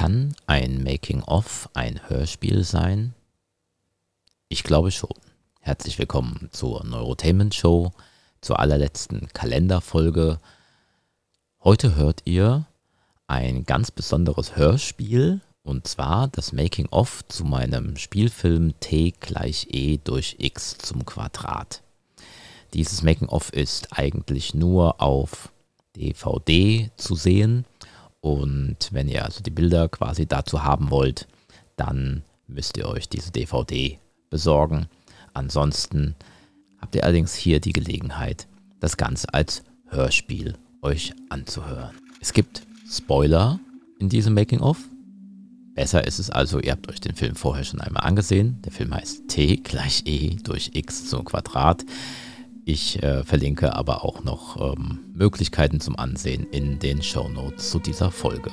Kann ein Making-of ein Hörspiel sein? Ich glaube schon. Herzlich willkommen zur Neurotainment Show, zur allerletzten Kalenderfolge. Heute hört ihr ein ganz besonderes Hörspiel und zwar das Making-of zu meinem Spielfilm T gleich E durch X zum Quadrat. Dieses Making-of ist eigentlich nur auf DVD zu sehen und wenn ihr also die Bilder quasi dazu haben wollt, dann müsst ihr euch diese DVD besorgen. Ansonsten habt ihr allerdings hier die Gelegenheit, das Ganze als Hörspiel euch anzuhören. Es gibt Spoiler in diesem Making-of. Besser ist es also, ihr habt euch den Film vorher schon einmal angesehen. Der Film heißt T gleich E durch X zum Quadrat. Ich äh, verlinke aber auch noch ähm, Möglichkeiten zum Ansehen in den Show Notes zu dieser Folge.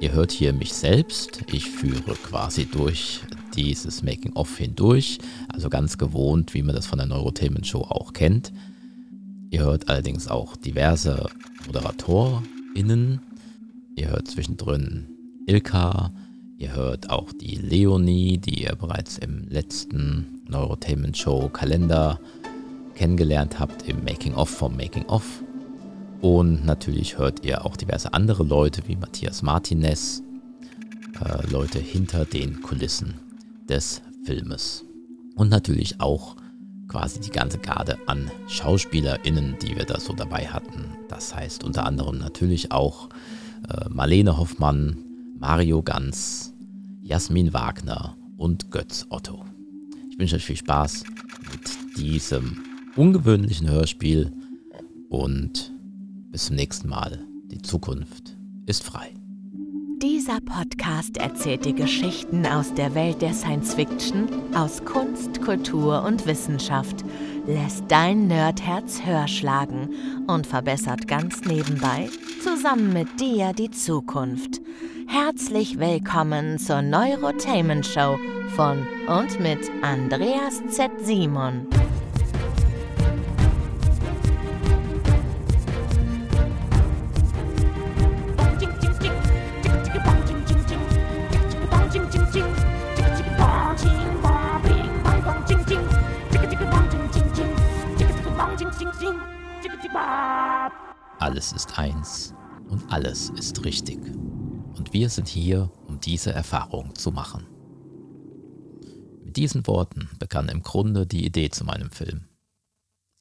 Ihr hört hier mich selbst. Ich führe quasi durch dieses Making-of hindurch, also ganz gewohnt, wie man das von der Neurotainment Show auch kennt. Ihr hört allerdings auch diverse ModeratorInnen. Ihr hört zwischendrin Ilka. Ihr hört auch die Leonie, die ihr bereits im letzten Neurotainment Show Kalender kennengelernt habt im Making-of vom Making-of. Und natürlich hört ihr auch diverse andere Leute wie Matthias Martinez, äh, Leute hinter den Kulissen des Filmes. Und natürlich auch quasi die ganze Garde an SchauspielerInnen, die wir da so dabei hatten. Das heißt unter anderem natürlich auch äh, Marlene Hoffmann, Mario Ganz, Jasmin Wagner und Götz Otto. Ich wünsche euch viel Spaß mit diesem ungewöhnlichen Hörspiel und bis zum nächsten Mal. Die Zukunft ist frei. Dieser Podcast erzählt dir Geschichten aus der Welt der Science Fiction, aus Kunst, Kultur und Wissenschaft, lässt dein Nerdherz höher schlagen und verbessert ganz nebenbei zusammen mit dir die Zukunft. Herzlich willkommen zur Neurotainment Show von und mit Andreas Z. Simon. Alles ist eins und alles ist richtig. Und wir sind hier, um diese Erfahrung zu machen. Mit diesen Worten begann im Grunde die Idee zu meinem Film.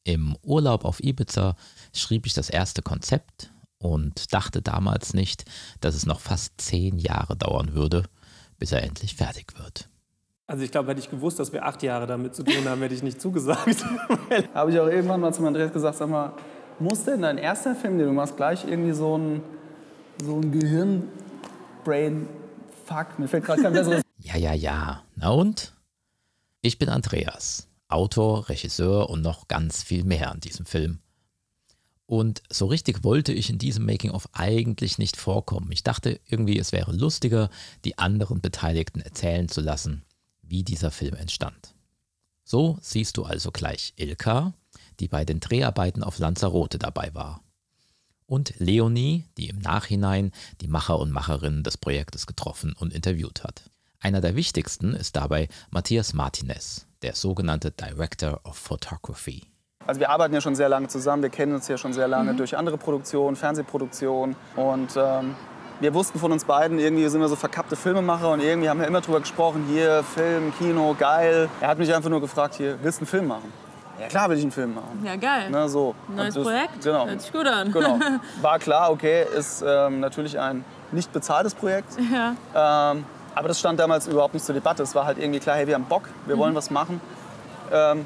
Im Urlaub auf Ibiza schrieb ich das erste Konzept und dachte damals nicht, dass es noch fast zehn Jahre dauern würde, bis er endlich fertig wird. Also ich glaube, hätte ich gewusst, dass wir acht Jahre damit zu tun haben, hätte ich nicht zugesagt. Habe ich auch irgendwann mal zum Andreas gesagt, sag mal, muss denn dein erster Film, den du machst, gleich irgendwie so ein, so ein Gehirn-Brain-Fuck, mir fällt gerade kein besseres... Ja, ja, ja. Na und? Ich bin Andreas, Autor, Regisseur und noch ganz viel mehr an diesem Film. Und so richtig wollte ich in diesem Making-of eigentlich nicht vorkommen. Ich dachte irgendwie, es wäre lustiger, die anderen Beteiligten erzählen zu lassen, wie dieser Film entstand. So siehst du also gleich Ilka, die bei den Dreharbeiten auf Lanzarote dabei war. Und Leonie, die im Nachhinein die Macher und Macherinnen des Projektes getroffen und interviewt hat. Einer der wichtigsten ist dabei Matthias Martinez, der sogenannte Director of Photography. Also wir arbeiten ja schon sehr lange zusammen, wir kennen uns ja schon sehr lange mhm. durch andere Produktionen, Fernsehproduktionen und ähm, wir wussten von uns beiden, irgendwie sind wir so verkappte Filmemacher und irgendwie haben wir immer drüber gesprochen, hier Film, Kino, geil. Er hat mich einfach nur gefragt, hier, willst du einen Film machen? Ja klar will ich einen Film machen. Ja, geil. Na, so. Neues das, Projekt? Genau. Hört sich gut an. Genau. War klar, okay, ist ähm, natürlich ein nicht bezahltes Projekt. Ja. Ähm, aber das stand damals überhaupt nicht zur Debatte. Es war halt irgendwie klar, hey, wir haben Bock, wir mhm. wollen was machen. Ähm,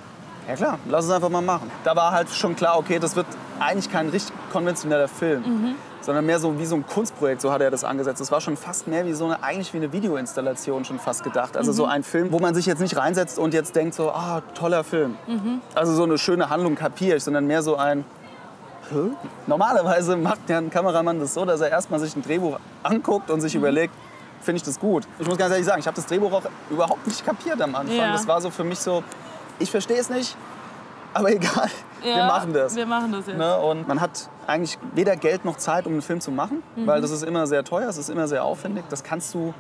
ja klar, lass es einfach mal machen. Da war halt schon klar, okay, das wird eigentlich kein richtig konventioneller Film. Mhm sondern mehr so wie so ein Kunstprojekt, so hat er das angesetzt. Es war schon fast mehr wie so eine, eigentlich wie eine Videoinstallation schon fast gedacht. Also mhm. so ein Film, wo man sich jetzt nicht reinsetzt und jetzt denkt so, ah, toller Film. Mhm. Also so eine schöne Handlung kapiere ich, sondern mehr so ein, Hä? Normalerweise macht ja ein Kameramann das so, dass er erstmal sich ein Drehbuch anguckt und sich mhm. überlegt, finde ich das gut. Ich muss ganz ehrlich sagen, ich habe das Drehbuch auch überhaupt nicht kapiert am Anfang. Ja. Das war so für mich so, ich verstehe es nicht, aber egal, wir Ja, machen das. Wir machen das jetzt. Ne? Und man hat eigentlich weder Geld noch Zeit, um einen Film zu machen, Mhm. weil das ist immer sehr teuer, es ist immer sehr aufwendig. Das kannst du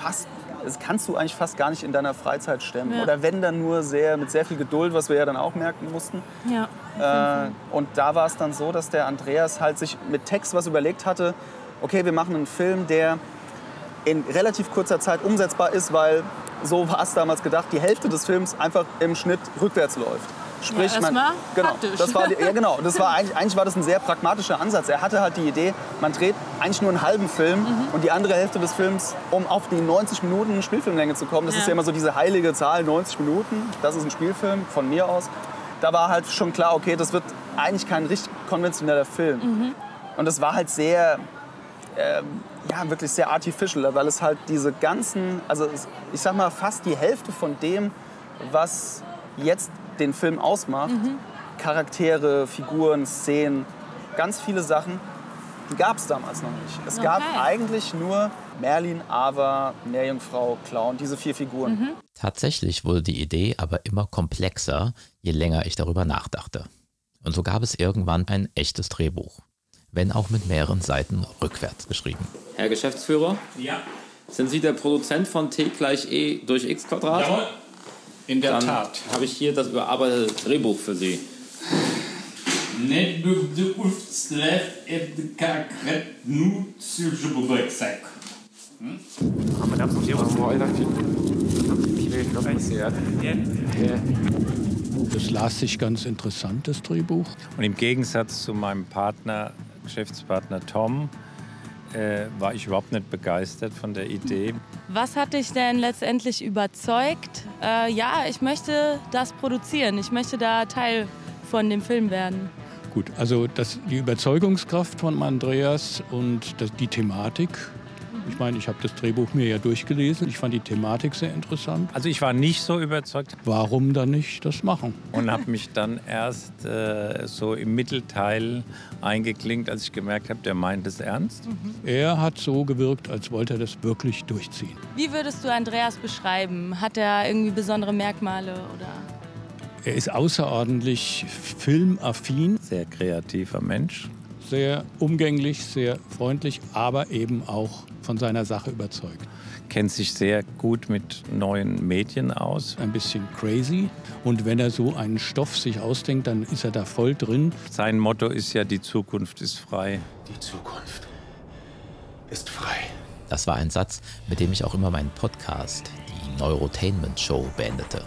fast, das kannst du eigentlich fast gar nicht in deiner Freizeit stemmen. Ja. Oder wenn dann nur sehr mit sehr viel Geduld, was wir ja dann auch merken mussten. Ja. Äh, und da war es dann so, dass der Andreas halt sich mit Text was überlegt hatte. Okay, wir machen einen Film, der in relativ kurzer Zeit umsetzbar ist, weil so war es damals gedacht, die Hälfte des Films einfach im Schnitt rückwärts läuft. Sprich, Ja, man, genau, praktisch. das war ja genau, das war eigentlich, eigentlich war das ein sehr pragmatischer Ansatz. Er hatte halt die Idee, man dreht eigentlich nur einen halben Film Mhm. und die andere Hälfte des Films, um auf die 90 Minuten Spielfilmlänge zu kommen. Das Ja. ist ja immer so diese heilige Zahl, 90 Minuten. Das ist ein Spielfilm von mir aus. Da war halt schon klar, okay, das wird eigentlich kein richtig konventioneller Film. Mhm. Und das war halt sehr, ähm, ja, wirklich sehr artificial, weil es halt diese ganzen, also ich sag mal fast die Hälfte von dem, was jetzt den Film ausmacht, Mhm. Charaktere, Figuren, Szenen, ganz viele Sachen, die gab es damals noch nicht. Es gab Okay. eigentlich nur Merlin, Ava, Meerjungfrau, Clown, diese vier Figuren. Mhm. Tatsächlich wurde die Idee aber immer komplexer, je länger ich darüber nachdachte. Und so gab es irgendwann ein echtes Drehbuch, wenn auch mit mehreren Seiten rückwärts geschrieben. Herr Geschäftsführer, Ja, sind Sie der Produzent von T gleich E durch X Quadrat? jawohl. In der Dann Tat. habe ich hier das überarbeitete Drehbuch für Sie. Bewerkstellig. Das las sich ganz interessant, das Drehbuch. Und im Gegensatz zu meinem Partner, Geschäftspartner Tom, äh, war ich überhaupt nicht begeistert von der Idee. Was hat dich denn letztendlich überzeugt? Äh, ja, ich möchte das produzieren. Ich möchte da Teil von dem Film werden. Gut, also das, die Überzeugungskraft von Andreas und das, die Thematik. Ich meine, ich habe das Drehbuch mir ja durchgelesen. Ich fand die Thematik sehr interessant. Also ich war nicht so überzeugt Warum dann nicht das machen? und habe mich dann erst äh, so im Mittelteil eingeklinkt, als ich gemerkt habe, der meint es ernst. Er hat so gewirkt, als wollte er das wirklich durchziehen. Wie würdest du Andreas beschreiben? Hat er irgendwie besondere Merkmale oder? Er ist außerordentlich filmaffin, Sehr kreativer Mensch. Sehr umgänglich, sehr freundlich, aber eben auch von seiner Sache überzeugt. Kennt sich sehr gut mit neuen Medien aus. Ein bisschen crazy. Und wenn er so einen Stoff sich ausdenkt, dann ist er da voll drin. Sein Motto ist ja, die Zukunft ist frei. Die Zukunft ist frei. Das war ein Satz, mit dem ich auch immer meinen Podcast, die Neurotainment Show, beendete.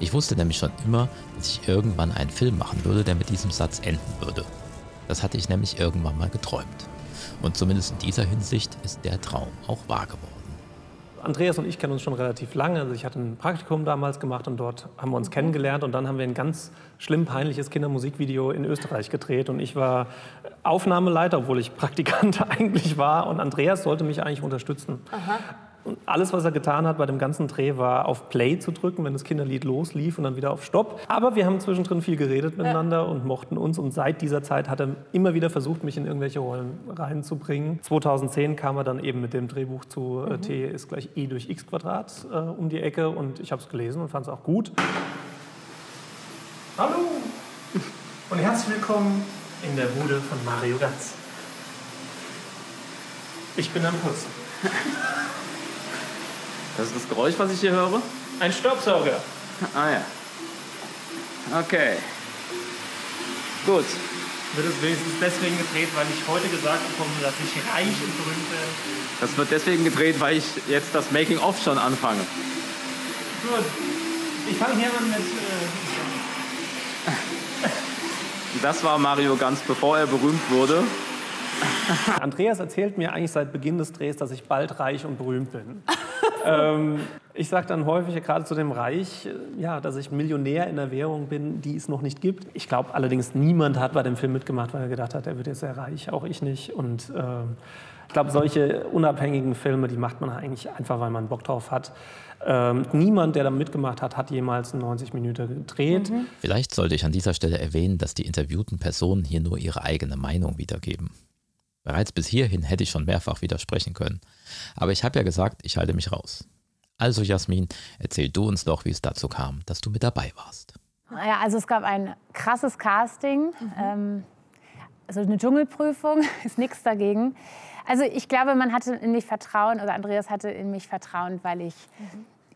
Ich wusste nämlich schon immer, dass ich irgendwann einen Film machen würde, der mit diesem Satz enden würde. Das hatte ich nämlich irgendwann mal geträumt. Und zumindest in dieser Hinsicht ist der Traum auch wahr geworden. Andreas und ich kennen uns schon relativ lange. Also ich hatte ein Praktikum damals gemacht und dort haben wir uns kennengelernt und dann haben wir ein ganz schlimm peinliches Kindermusikvideo in Österreich gedreht und ich war Aufnahmeleiter, obwohl ich Praktikant eigentlich war und Andreas sollte mich eigentlich unterstützen. Und alles, was er getan hat bei dem ganzen Dreh, war auf Play zu drücken, wenn das Kinderlied loslief und dann wieder auf Stopp. Aber wir haben zwischendrin viel geredet miteinander und mochten uns. Und seit dieser Zeit hat er immer wieder versucht, mich in irgendwelche Rollen reinzubringen. 2010 kam er dann eben mit dem Drehbuch zu äh, T ist gleich E durch X Quadrat äh, um die Ecke und ich habe es gelesen und fand es auch gut. Hallo und herzlich willkommen in der Bude von Mario Ganz. Ich bin am Putzen. Das ist das Geräusch, was ich hier höre? Ein Staubsauger. Ah ja. Okay. Gut. Wird es wenigstens deswegen gedreht, weil ich heute gesagt bekomme, dass ich reich und berühmt bin. Das wird deswegen gedreht, weil ich jetzt das Making-of schon anfange. Gut. Ich fange hier mal mit. Äh, Das war Mario ganz bevor er berühmt wurde. Andreas erzählt mir eigentlich seit Beginn des Drehs, dass ich bald reich und berühmt bin. Ähm, ich sage dann häufig, gerade zu dem Reich, äh, ja, dass ich Millionär in der Währung bin, die es noch nicht gibt. Ich glaube allerdings, niemand hat bei dem Film mitgemacht, weil er gedacht hat, er wird jetzt sehr reich, auch ich nicht. Und ähm, ich glaube, solche unabhängigen Filme, die macht man eigentlich einfach, weil man Bock drauf hat. Ähm, niemand, der da mitgemacht hat, hat jemals 90 Minuten gedreht. Vielleicht sollte ich an dieser Stelle erwähnen, dass die interviewten Personen hier nur ihre eigene Meinung wiedergeben. Bereits bis hierhin hätte ich schon mehrfach widersprechen können. Aber ich habe ja gesagt, ich halte mich raus. Also Jasmin, erzähl du uns doch, wie es dazu kam, dass du mit dabei warst. Naja, also es gab ein krasses Casting. Ähm, also eine Dschungelprüfung ist nichts dagegen. Also ich glaube, man hatte in mich Vertrauen, oder Andreas hatte in mich Vertrauen, weil ich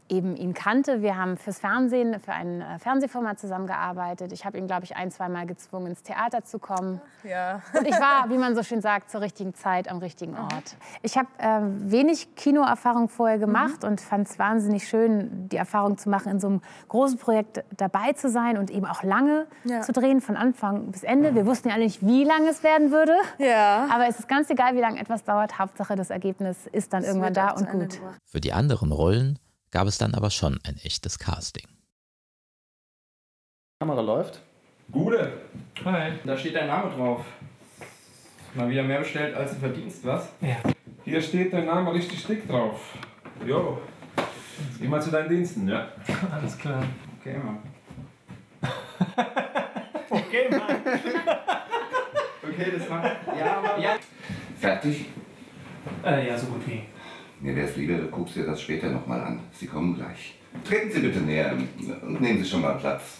eben ihn kannte. Wir haben fürs Fernsehen, für ein äh, Fernsehformat zusammengearbeitet. Ich habe ihn, glaube ich, ein, zweimal gezwungen, ins Theater zu kommen. Ja. Und ich war, wie man so schön sagt, zur richtigen Zeit am richtigen Ort. Ich habe äh, wenig Kinoerfahrung vorher gemacht und fand es wahnsinnig schön, die Erfahrung zu machen, in so einem großen Projekt dabei zu sein und eben auch lange Ja. zu drehen, von Anfang bis Ende. Wir wussten ja alle nicht, wie lange es werden würde. Ja. Aber es ist ganz egal, wie lange etwas dauert. Hauptsache, das Ergebnis ist dann irgendwann wird da und gut. Für die anderen Rollen gab es dann aber schon ein echtes Casting. Kamera läuft. Gude. Hi. Da steht dein Name drauf. Mal wieder mehr bestellt, als du verdienst, was? Ja. Hier steht dein Name richtig dick drauf. Jo. Geh mal zu deinen Diensten, ja? Alles klar. Okay, Mann. Okay, Mann. Okay, das war. Ja, aber. Ja. Fertig? Äh, ja, so gut wie. Mir wäre es lieber, du guckst dir das später nochmal an. Sie kommen gleich. Treten Sie bitte näher und nehmen Sie schon mal Platz.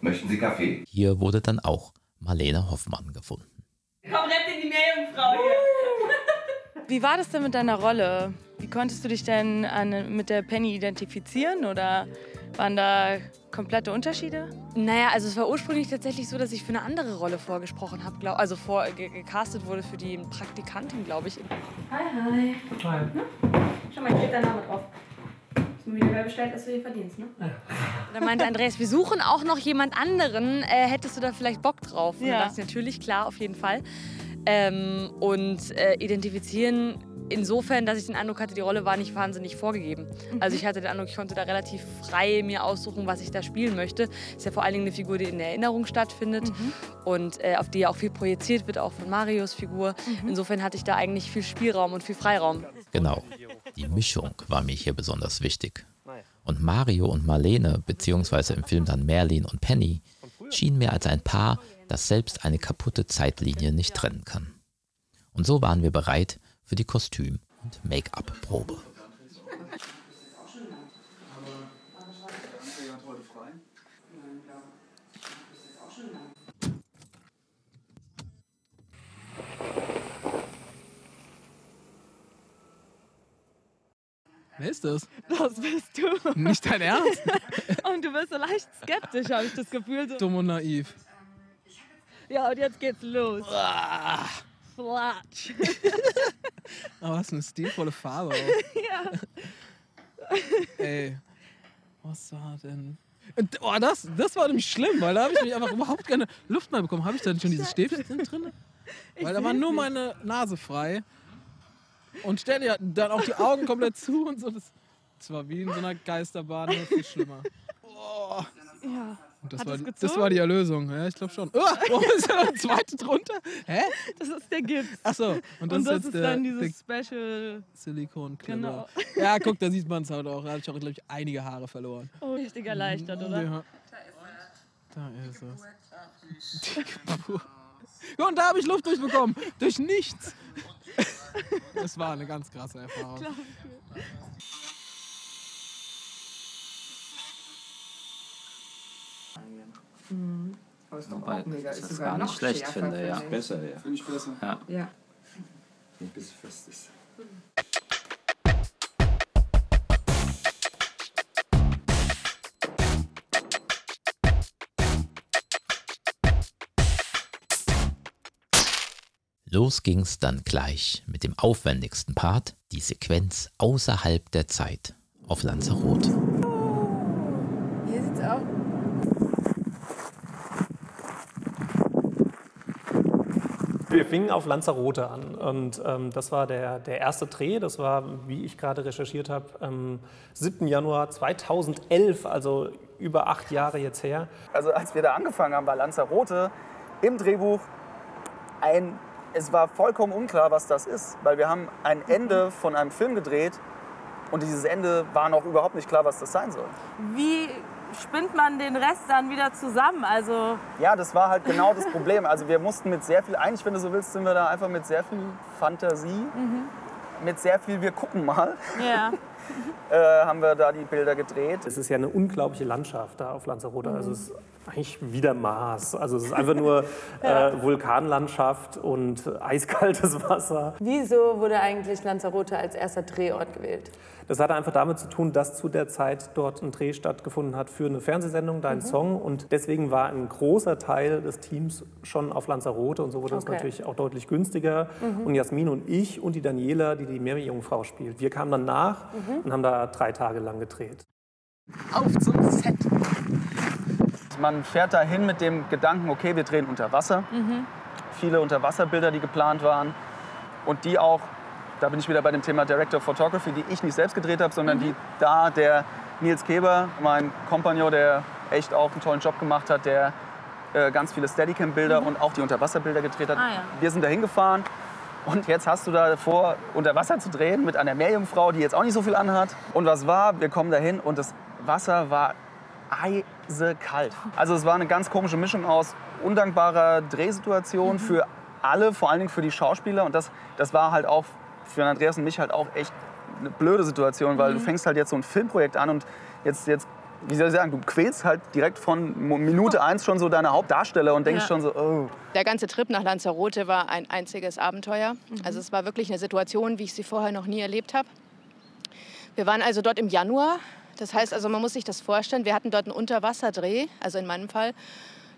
Möchten Sie Kaffee? Hier wurde dann auch Marlene Hoffmann gefunden. Komm, rett in die Meerjungfrau hier. Wie war das denn mit deiner Rolle? Wie konntest du dich denn an, mit der Penny identifizieren oder waren da komplette Unterschiede? Naja, also es war ursprünglich tatsächlich so, dass ich für eine andere Rolle vorgesprochen habe, glaub- also vor, ge gecastet wurde für die Praktikantin, glaube ich. Hi, hi. Hi. Schau mal, hier steht dein Name drauf. Ist mir wieder bestellt, als du hier verdienst, ne? Da meinte Andreas, wir suchen auch noch jemand anderen. Äh, hättest du da vielleicht Bock drauf? Und Ja. dann dachte ich natürlich, klar, auf jeden Fall. Ähm, und äh, identifizieren insofern, dass ich den Eindruck hatte, die Rolle war nicht wahnsinnig vorgegeben. Also ich hatte den Eindruck, ich konnte da relativ frei mir aussuchen, was ich da spielen möchte. Ist ja vor allen Dingen eine Figur, die in der Erinnerung stattfindet und äh, auf die ja auch viel projiziert wird, auch von Marios Figur. Insofern hatte ich da eigentlich viel Spielraum und viel Freiraum. Genau, die Mischung war mir hier besonders wichtig. Und Mario und Marlene, beziehungsweise im Film dann Merlin und Penny, schienen mir als ein Paar, das selbst eine kaputte Zeitlinie nicht trennen kann. Und so waren wir bereit für die Kostüm- und Make-up-Probe. Wer ist das? Das bist du. Nicht dein Ernst? Und du bist so leicht skeptisch, habe ich das Gefühl. So. Dumm und naiv. Ja, und jetzt geht's los. Flatsch. Aber was eine stilvolle Farbe. Ja. Ey, was war denn? Und, Oh, das, das war nämlich schlimm, weil da habe ich mich einfach überhaupt keine Luft mehr bekommen. Habe ich da schon dieses Stäbchen drin? Weil da war nur meine Nase frei. Und ständig hatten dann auch die Augen komplett zu und so. Das, das war wie in so einer Geisterbahn, nur viel schlimmer. Oh. Ja. Das, war, das war die Erlösung. Ja, ich glaube schon. Oh, warum ist da noch ein zweite drunter? Hä? Das ist der Gips. Achso, und das, Und ist das jetzt ist der, dann dieses der Silikon. Genau. Ja, guck, da sieht man es halt auch. Da habe ich auch, glaube ich, einige Haare verloren. Oh, richtig erleichtert, oder? Ja. Da ist es. Puh. Ja, Und da habe ich Luft durchbekommen. Durch nichts. Das war eine ganz krasse Erfahrung. Glaub Mhm. Aber ist doch Wobei auch mega. ich Ist das sogar gar nicht noch schlecht schärfer, finde, ja. ich. Besser, ja. Finde ich besser. Ja. Ja. Ein bisschen fest ist. Los ging's dann gleich mit dem aufwendigsten Part, die Sequenz außerhalb der Zeit auf Lanzarote. Hier sieht's auch. Wir fingen auf Lanzarote an und ähm, das war der, der erste Dreh. Das war, wie ich gerade recherchiert habe, am 7. Januar 2011, also über acht Jahre jetzt her. Also als wir da angefangen haben, war Lanzarote im Drehbuch ein, es war vollkommen unklar, was das ist, weil wir haben ein Ende von einem Film gedreht und dieses Ende war noch überhaupt nicht klar, was das sein soll. Wie spinnt man den Rest dann wieder zusammen? Also Ja, das war halt genau das Problem. Also wir mussten mit sehr viel, eigentlich wenn du so willst, sind wir da einfach mit sehr viel Fantasie, mit sehr viel wir gucken mal, ja. äh, haben wir da die Bilder gedreht. Es ist ja eine unglaubliche Landschaft da auf Lanzarote. Also es ist eigentlich wie der Mars. Also es ist einfach nur äh, Vulkanlandschaft und eiskaltes Wasser. Wieso wurde eigentlich Lanzarote als erster Drehort gewählt? Das hatte einfach damit zu tun, dass zu der Zeit dort ein Dreh stattgefunden hat für eine Fernsehsendung, Dein Mhm. Song. Und deswegen war ein großer Teil des Teams schon auf Lanzarote. Und so wurde es Okay. natürlich auch deutlich günstiger. Mhm. Und Jasmin und ich und die Daniela, die die Meerjungfrau spielt, wir kamen dann nach Mhm. und haben da drei Tage lang gedreht. Auf zum Set. Man fährt da hin mit dem Gedanken, okay, wir drehen unter Wasser. Mhm. Viele Unterwasserbilder, die geplant waren. Und die auch, da bin ich wieder bei dem Thema Director of Photography, die ich nicht selbst gedreht habe, sondern die da der Nils Keber, mein Kompagnon, der echt auch einen tollen Job gemacht hat, der äh, ganz viele Steadicam-Bilder und auch die Unterwasserbilder gedreht hat. Ah, ja. Wir sind da hingefahren und jetzt hast du da vor, unter Wasser zu drehen mit einer Meerjungfrau, die jetzt auch nicht so viel anhat. Und was war? Wir kommen dahin und das Wasser war eisekalt. Also es war eine ganz komische Mischung aus undankbarer Drehsituation für alle, vor allen Dingen für die Schauspieler. Und das, das war halt auch für Andreas und mich halt auch echt eine blöde Situation, weil Mhm. du fängst halt jetzt so ein Filmprojekt an und jetzt, jetzt wie soll ich sagen, du quälst halt direkt von Minute eins schon so deine Hauptdarsteller und denkst Ja. schon so, oh. Der ganze Trip nach Lanzarote war ein einziges Abenteuer. Also es war wirklich eine Situation, wie ich sie vorher noch nie erlebt habe. Wir waren also dort im Januar. Das heißt also, man muss sich das vorstellen, wir hatten dort einen Unterwasserdreh, also in meinem Fall.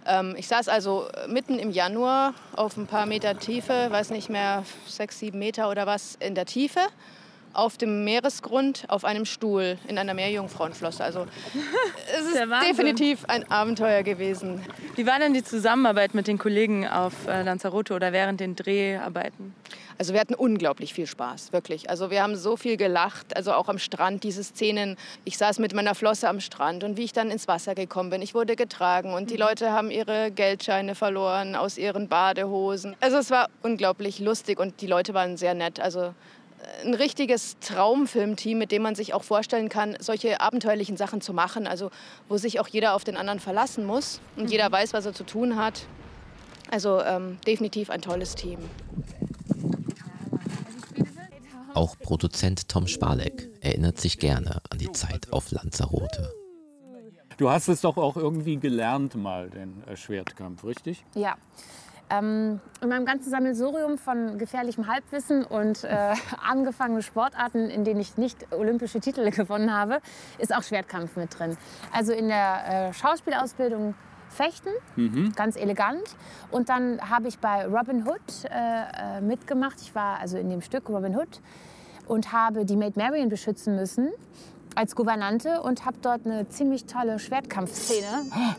Ähm, ich saß also mitten im Januar auf ein paar Meter Tiefe, weiß nicht mehr, sechs, sieben Meter oder was in der Tiefe, auf dem Meeresgrund auf einem Stuhl in einer Meerjungfrauenflosse. Also es ist definitiv ein Abenteuer gewesen. Wie war denn die Zusammenarbeit mit den Kollegen auf äh, Lanzarote oder während den Dreharbeiten? Also wir hatten unglaublich viel Spaß, wirklich. Also wir haben so viel gelacht, also auch am Strand, diese Szenen. Ich saß mit meiner Flosse am Strand und wie ich dann ins Wasser gekommen bin, ich wurde getragen und die Leute haben ihre Geldscheine verloren aus ihren Badehosen. Also es war unglaublich lustig und die Leute waren sehr nett. Also äh, ein richtiges Traumfilmteam, mit dem man sich auch vorstellen kann, solche abenteuerlichen Sachen zu machen. Also wo sich auch jeder auf den anderen verlassen muss und jeder weiß, was er zu tun hat. Also ähm, definitiv ein tolles Team. Auch Produzent Tom Spalek erinnert sich gerne an die Zeit auf Lanzarote. Du hast es doch auch irgendwie gelernt mal, den äh, Schwertkampf, richtig? Ja. Ähm, in meinem ganzen Sammelsurium von gefährlichem Halbwissen und äh, angefangene Sportarten, in denen ich nicht olympische Titel gewonnen habe, ist auch Schwertkampf mit drin. Also in der äh, Schauspielausbildung Fechten, Mhm. ganz elegant. Und dann habe ich bei Robin Hood äh, äh, mitgemacht. Ich war also in dem Stück Robin Hood und habe die Maid Marian beschützen müssen als Gouvernante und habe dort eine ziemlich tolle Schwertkampfszene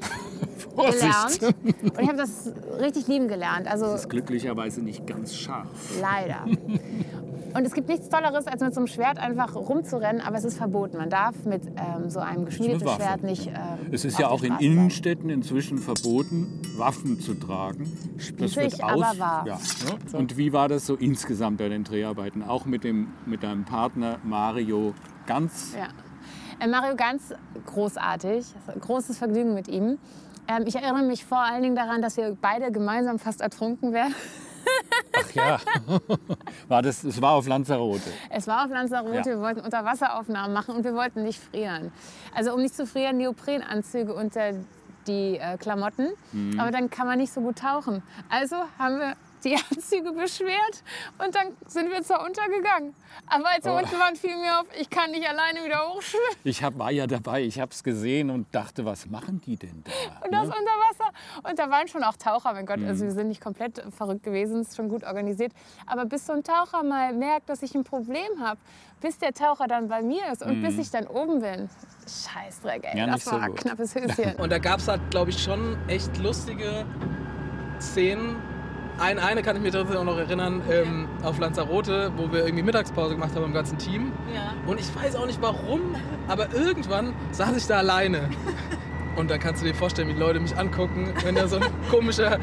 gelernt. Und ich habe das richtig lieben gelernt. Also Das ist glücklicherweise nicht ganz scharf. leider. Und es gibt nichts Tolleres, als mit so einem Schwert einfach rumzurennen, aber es ist verboten. Man darf mit ähm, so einem geschmiedeten. Schwert nicht. Ähm, Es ist ja auch in Innenstädten inzwischen verboten, Waffen zu tragen. Spießig, aber wahr. Ja, ne? Und wie war das so insgesamt bei den Dreharbeiten? Auch mit, dem, mit deinem Partner Mario ganz Ja. Äh, Mario ganz großartig. Großes Vergnügen mit ihm. Ähm, ich erinnere mich vor allen Dingen daran, dass wir beide gemeinsam fast ertrunken wären. Ach ja, war das, es war auf Lanzarote. Es war auf Lanzarote, Ja. wir wollten Unterwasseraufnahmen machen und wir wollten nicht frieren. Also um nicht zu frieren, Neoprenanzüge unter die äh, Klamotten. Mhm. Aber dann kann man nicht so gut tauchen. Also haben wir die Anzüge beschwert und dann sind wir zwar untergegangen. Aber als wir Oh. unten waren, fiel mir auf, ich kann nicht alleine wieder hochschwimmen. Ich hab, war ja dabei, ich habe es gesehen und dachte, was machen die denn da? Und das ne? unter Wasser. Und da waren schon auch Taucher, mein Gott. Mhm. Also wir sind nicht komplett verrückt gewesen, ist schon gut organisiert. Aber bis so ein Taucher mal merkt, dass ich ein Problem habe, bis der Taucher dann bei mir ist und Mhm. bis ich dann oben bin. Scheißdreck, ey. Ja, das nicht so war ein gut. knappes Höschen. Und da gab es halt, glaube ich, schon echt lustige Szenen. Ein, eine kann ich mir tatsächlich auch noch erinnern, ähm, auf Lanzarote, wo wir irgendwie Mittagspause gemacht haben im ganzen Team. Ja. Und ich weiß auch nicht warum, aber irgendwann saß ich da alleine. Und da kannst du dir vorstellen, wie die Leute mich angucken, wenn da so ein komischer,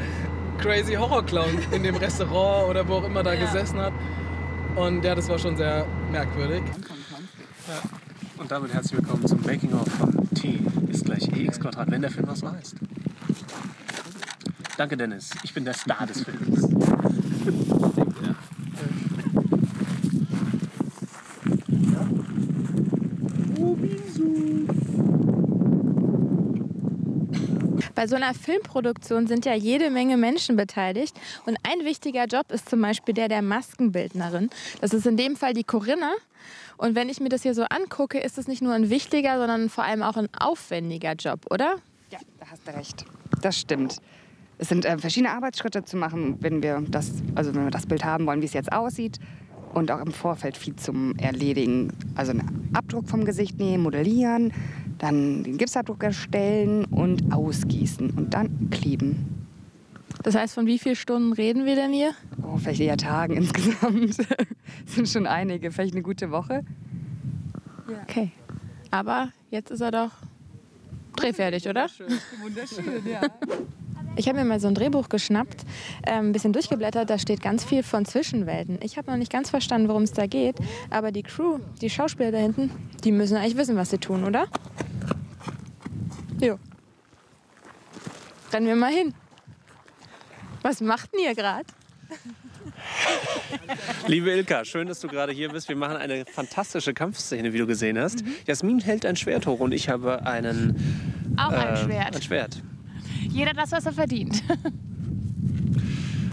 crazy Horrorclown in dem Restaurant oder wo auch immer da Ja. gesessen hat. Und ja, das war schon sehr merkwürdig. Ja. Und damit herzlich willkommen zum Making of von T ist gleich EX Quadrat, wenn der Film was heißt. Danke, Dennis. Ich bin der Star des Films. Bei so einer Filmproduktion sind ja jede Menge Menschen beteiligt. Und ein wichtiger Job ist zum Beispiel der der Maskenbildnerin. Das ist in dem Fall die Corinna. Und wenn ich mir das hier so angucke, ist es nicht nur ein wichtiger, sondern vor allem auch ein aufwendiger Job, oder? Ja, da hast du recht. Das stimmt. Es sind äh, verschiedene Arbeitsschritte zu machen, wenn wir das, also wenn wir das Bild haben wollen, wie es jetzt aussieht. Und auch im Vorfeld viel zum Erledigen. Also einen Abdruck vom Gesicht nehmen, modellieren, dann den Gipsabdruck erstellen und ausgießen und dann kleben. Das heißt, von wie vielen Stunden reden wir denn hier? Oh, vielleicht eher Tagen insgesamt. sind schon einige. Vielleicht eine gute Woche. Okay. Aber jetzt ist er doch drehfertig, oder? Wunderschön, ja. Ich habe mir mal so ein Drehbuch geschnappt, äh, ein bisschen durchgeblättert, da steht ganz viel von Zwischenwelten. Ich habe noch nicht ganz verstanden, worum es da geht, aber die Crew, die Schauspieler da hinten, die müssen eigentlich wissen, was sie tun, oder? Jo. Rennen wir mal hin. Was macht denn ihr gerade? Liebe Ilka, schön, dass du gerade hier bist. Wir machen eine fantastische Kampfszene, wie du gesehen hast. Jasmin hält ein Schwert hoch und ich habe einen. Auch ein äh, Schwert. Ein Schwert. Jeder das, was er verdient.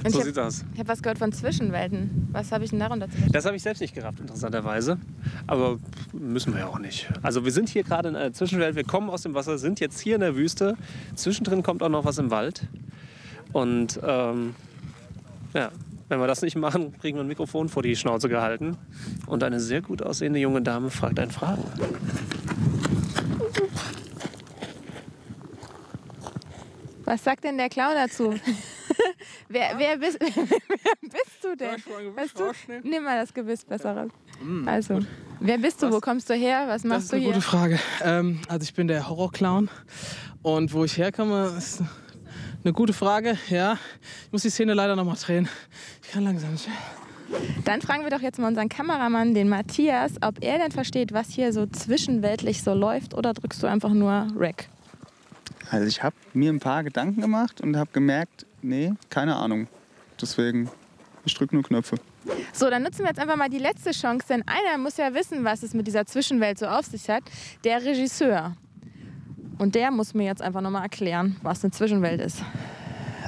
Und So ich sieht's hab- aus. Ich habe was gehört von Zwischenwelten. Was habe ich denn darunter zu? Das habe ich selbst nicht gerafft, interessanterweise. Aber müssen wir ja auch nicht. Also wir sind hier gerade in einer Zwischenwelt. Wir kommen aus dem Wasser, sind jetzt hier in der Wüste. Zwischendrin kommt auch noch was im Wald. Und ähm, ja, wenn wir das nicht machen, kriegen wir ein Mikrofon vor die Schnauze gehalten. Und eine sehr gut aussehende junge Dame fragt einen Fragen. Was sagt denn der Clown dazu? wer, wer, bist, wer bist du denn? Weißt du? Nimm mal das Gebiss besser raus. Also, wer bist du? Wo kommst du her? Was Das machst ist du eine hier? gute Frage. Ähm, also ich bin der Horrorclown und wo ich herkomme, ist eine gute Frage. Ja, ich muss die Szene leider noch mal drehen. Ich kann langsam nicht. Dann fragen wir doch jetzt mal unseren Kameramann, den Matthias, ob er denn versteht, was hier so zwischenweltlich so läuft oder drückst du einfach nur Rec? Also ich habe mir ein paar Gedanken gemacht und habe gemerkt, nee, keine Ahnung. Deswegen, ich drücke nur Knöpfe. So, dann nutzen wir jetzt einfach mal die letzte Chance, denn einer muss ja wissen, was es mit dieser Zwischenwelt so auf sich hat. Der Regisseur. Und der muss mir jetzt einfach nochmal erklären, was eine Zwischenwelt ist.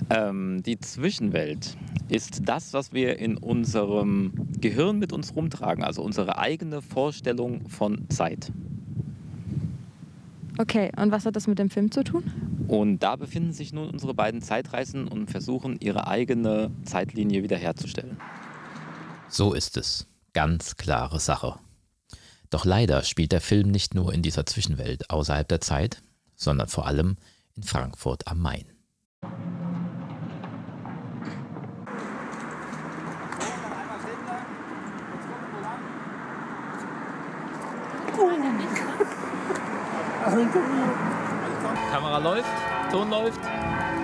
Ähm, die Zwischenwelt ist das, was wir in unserem Gehirn mit uns rumtragen, also unsere eigene Vorstellung von Zeit. Okay, und was hat das mit dem Film zu tun? Und da befinden sich nun unsere beiden Zeitreisen und versuchen, ihre eigene Zeitlinie wiederherzustellen. So ist es. Ganz klare Sache. Doch leider spielt der Film nicht nur in dieser Zwischenwelt außerhalb der Zeit, sondern vor allem in Frankfurt am Main. Kamera läuft, Ton läuft.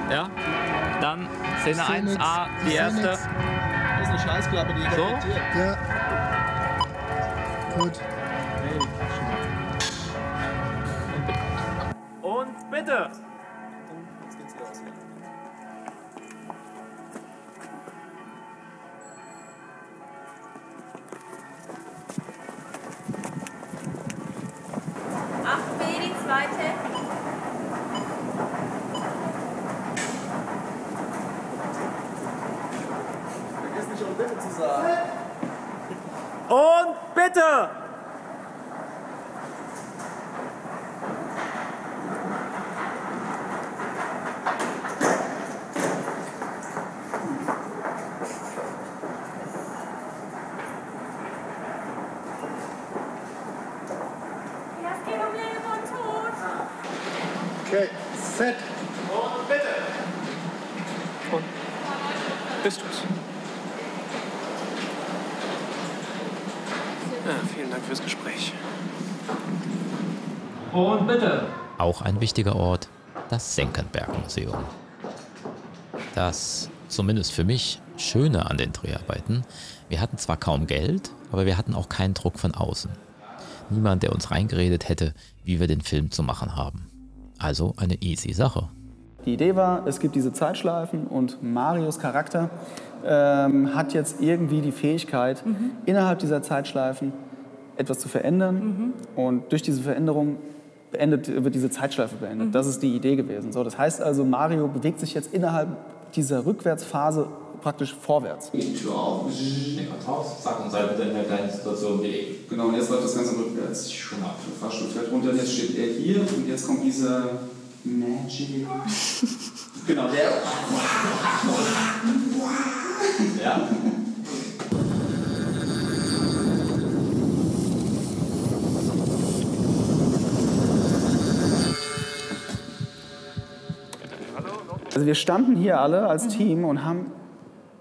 Ja. Dann Szene Ich seh 1a, nix. die Ich erste. Das ist eine Scheißklappe, die So? reflektiert. Ja. Gut. Auch ein wichtiger Ort, das Senckenberg-Museum. Das, zumindest für mich, Schöne an den Dreharbeiten, wir hatten zwar kaum Geld, aber wir hatten auch keinen Druck von außen. Niemand, der uns reingeredet hätte, wie wir den Film zu machen haben. Also eine easy Sache. Die Idee war, es gibt diese Zeitschleifen und Marios Charakter ähm, hat jetzt irgendwie die Fähigkeit, innerhalb dieser Zeitschleifen etwas zu verändern. Und durch diese Veränderung beendet, wird diese Zeitschleife beendet. Das ist die Idee gewesen. So, das heißt also, Mario bewegt sich jetzt innerhalb dieser Rückwärtsphase praktisch vorwärts. Geht die Tür auf, steckert raus, zack, und seid wieder in der kleinen Situation wie ich. Genau, und jetzt läuft das Ganze rückwärts. Genau, der Fahrstuhl fährt runter, jetzt steht er hier und jetzt kommt dieser Magic. genau, der. Ja. Also wir standen hier alle als Team und haben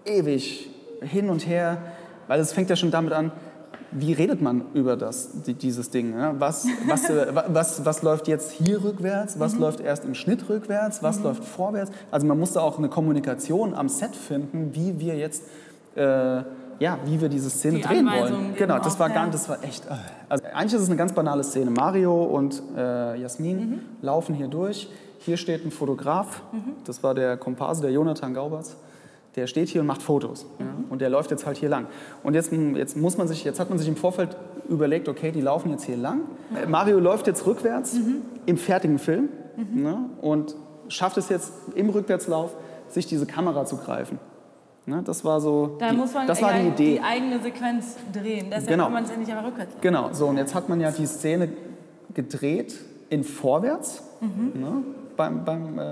ewig hin und her, weil es fängt ja schon damit an, wie redet man über das, die, dieses Ding? Ne? Was, was, äh, was, was läuft jetzt hier rückwärts? Was läuft erst im Schnitt rückwärts? Was läuft vorwärts? Also man musste auch eine Kommunikation am Set finden, wie wir jetzt, äh, ja, wie wir diese Szene Die drehen Anweisungen wollen. Genau, das war ganz, das war echt. äh. Also eigentlich ist es eine ganz banale Szene. Mario und äh, Jasmin laufen hier durch. Hier steht ein Fotograf. Das war der Komparse, der Jonathan Gauberts der steht hier und macht Fotos. Ja? Und der läuft jetzt halt hier lang. Und jetzt, jetzt, muss man sich, jetzt hat man sich im Vorfeld überlegt, okay, die laufen jetzt hier lang. Äh, Mario läuft jetzt rückwärts im fertigen Film ne? und schafft es jetzt im Rückwärtslauf, sich diese Kamera zu greifen. Ne? Das war so Da die, muss man das war die Idee. die eigene Sequenz drehen. Deshalb Genau. kann man es ja nicht aber rückwärts. Genau, so und jetzt hat man ja die Szene gedreht in vorwärts. Mhm. Ne? Beim, beim, äh,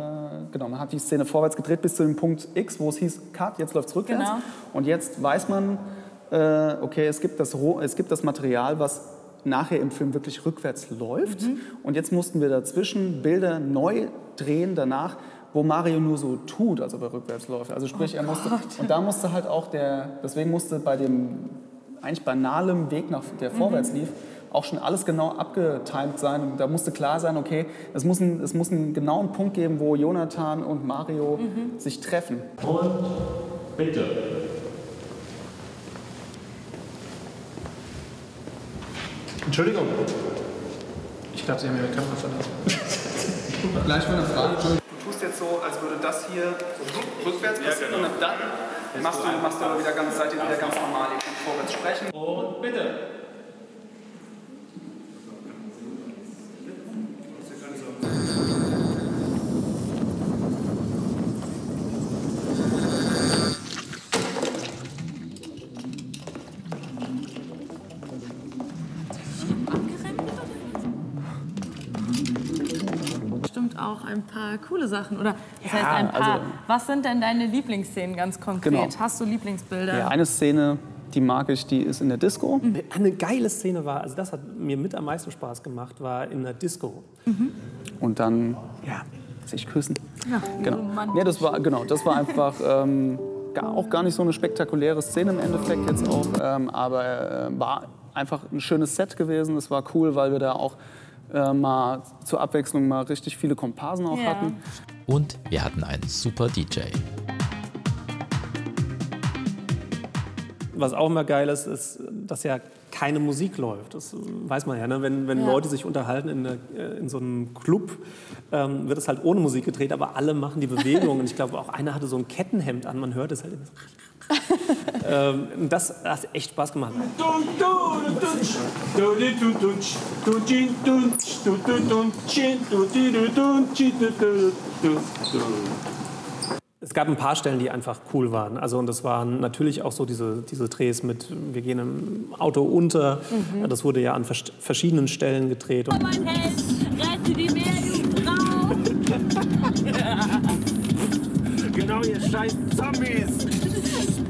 genau, man hat die Szene vorwärts gedreht bis zu dem Punkt X, wo es hieß Cut, jetzt läuft es rückwärts. Genau. Und jetzt weiß man, äh, okay, es gibt, das, es gibt das Material, was nachher im Film wirklich rückwärts läuft. Mhm. Und jetzt mussten wir dazwischen Bilder neu drehen danach, wo Mario nur so tut, als ob er rückwärts läuft. Also sprich, Oh er musste, Gott. und da musste halt auch der, deswegen musste bei dem eigentlich banalem Weg, nach, der vorwärts Mhm. lief, auch schon alles genau abgetimt sein. Und da musste klar sein, okay, es muss, einen, es muss einen genauen Punkt geben, wo Jonathan und Mario Mhm. sich treffen. Und bitte. Entschuldigung. Ich glaube, Sie haben Ihre Kamera verlassen. Gleich mal eine Frage. Du tust jetzt so, als würde das hier rückwärts passieren und dann machst du, machst du aber wieder ganz, seid ihr wieder ganz normal, ihr könnt vorwärts sprechen. Und bitte. Paar coole Sachen. Oder das Ja, heißt ein paar. also- Was sind denn deine Lieblingsszenen ganz konkret? Genau. Hast du Lieblingsbilder? Ja, eine Szene, die mag ich, die ist in der Disco. Eine geile Szene war, also das hat mir mit am meisten Spaß gemacht, war in der Disco. Und dann, ja, sich küssen. Ja, Genau. romantisch. Ja, das war, genau, das war einfach ähm, gar, auch gar nicht so eine spektakuläre Szene im Endeffekt jetzt auch, ähm, aber äh, war einfach ein schönes Set gewesen. Es war cool, weil wir da auch äh, mal zur Abwechslung mal richtig viele Komparsen auch Ja. hatten. Und wir hatten einen super DJ. Was auch immer geil ist, ist, dass ja keine Musik läuft. Das weiß man ja. Ne? Wenn, wenn Ja. Leute sich unterhalten in, äh, in so einem Club, ähm, wird es halt ohne Musik gedreht, aber alle machen die Bewegung. Und ich glaube, auch einer hatte so ein Kettenhemd an, man hört es halt. Ähm, das hat echt Spaß gemacht. Es gab ein paar Stellen, die einfach cool waren. Also und das waren natürlich auch so diese, diese Drehs mit, wir gehen im Auto unter. Mhm. Das wurde ja an vers verschiedenen Stellen gedreht. Und Mein Held, rette die Meerjungfrau! Genau, ihr scheiß Zombies!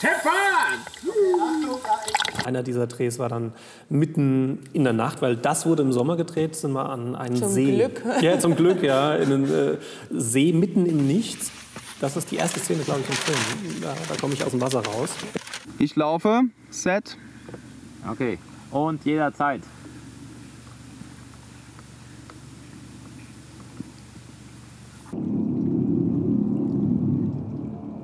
Fun! einer dieser Drehs war dann mitten in der Nacht, weil das wurde im Sommer gedreht, sind wir an einen Zum See. Glück. Ja, zum Glück, ja. In einen äh, See mitten im Nichts. Das ist die erste Szene, glaube ich, im Film. Da, da komme ich aus dem Wasser raus. Ich laufe, Set. Okay. Und jederzeit.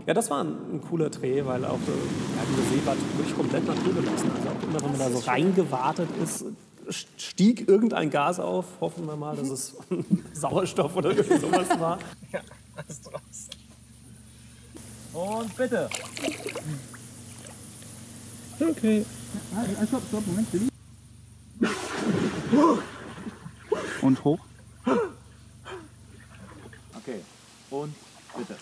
Ja, das war ein, ein cooler Dreh, weil auch äh, ja, diese See war wirklich komplett naturgelassen. Also auch immer, wenn man da so reingewartet ist, stieg irgendein Gas auf. Hoffen wir mal, dass es Sauerstoff oder sowas war. Ja, alles draus. Und bitte. Okay. Stopp, stopp, Moment, Billy. Und hoch. Okay. Und bitte.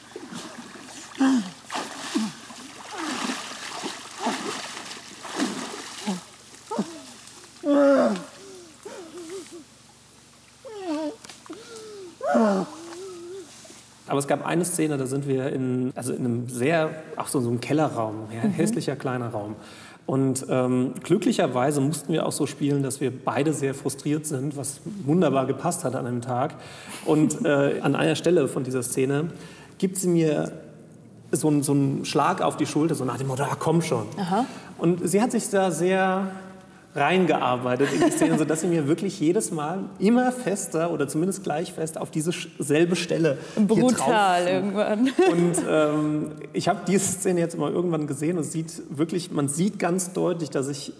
Aber es gab eine Szene, da sind wir in, also in einem sehr, auch so, so einem Kellerraum, ja, Mhm. hässlicher kleiner Raum. Und ähm, glücklicherweise mussten wir auch so spielen, dass wir beide sehr frustriert sind, was wunderbar gepasst hat an einem Tag. Und äh, an einer Stelle von dieser Szene gibt sie mir so, einen- so einen Schlag auf die Schulter, so nach dem Motto, ah, komm schon. Aha. Und sie hat sich da sehr reingearbeitet in die Szene, sodass sie mir wirklich jedes Mal immer fester oder zumindest gleich fest auf diese selbe Stelle Brutal irgendwann. Und ähm, ich habe diese Szene jetzt mal irgendwann gesehen und sieht wirklich, man sieht ganz deutlich, dass ich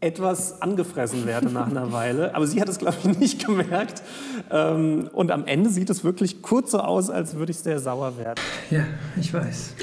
etwas angefressen werde nach einer Weile. Aber sie hat es, glaube ich, nicht gemerkt. Ähm, und am Ende sieht es wirklich kurz so aus, als würde ich sehr sauer werden. Ja, ich weiß.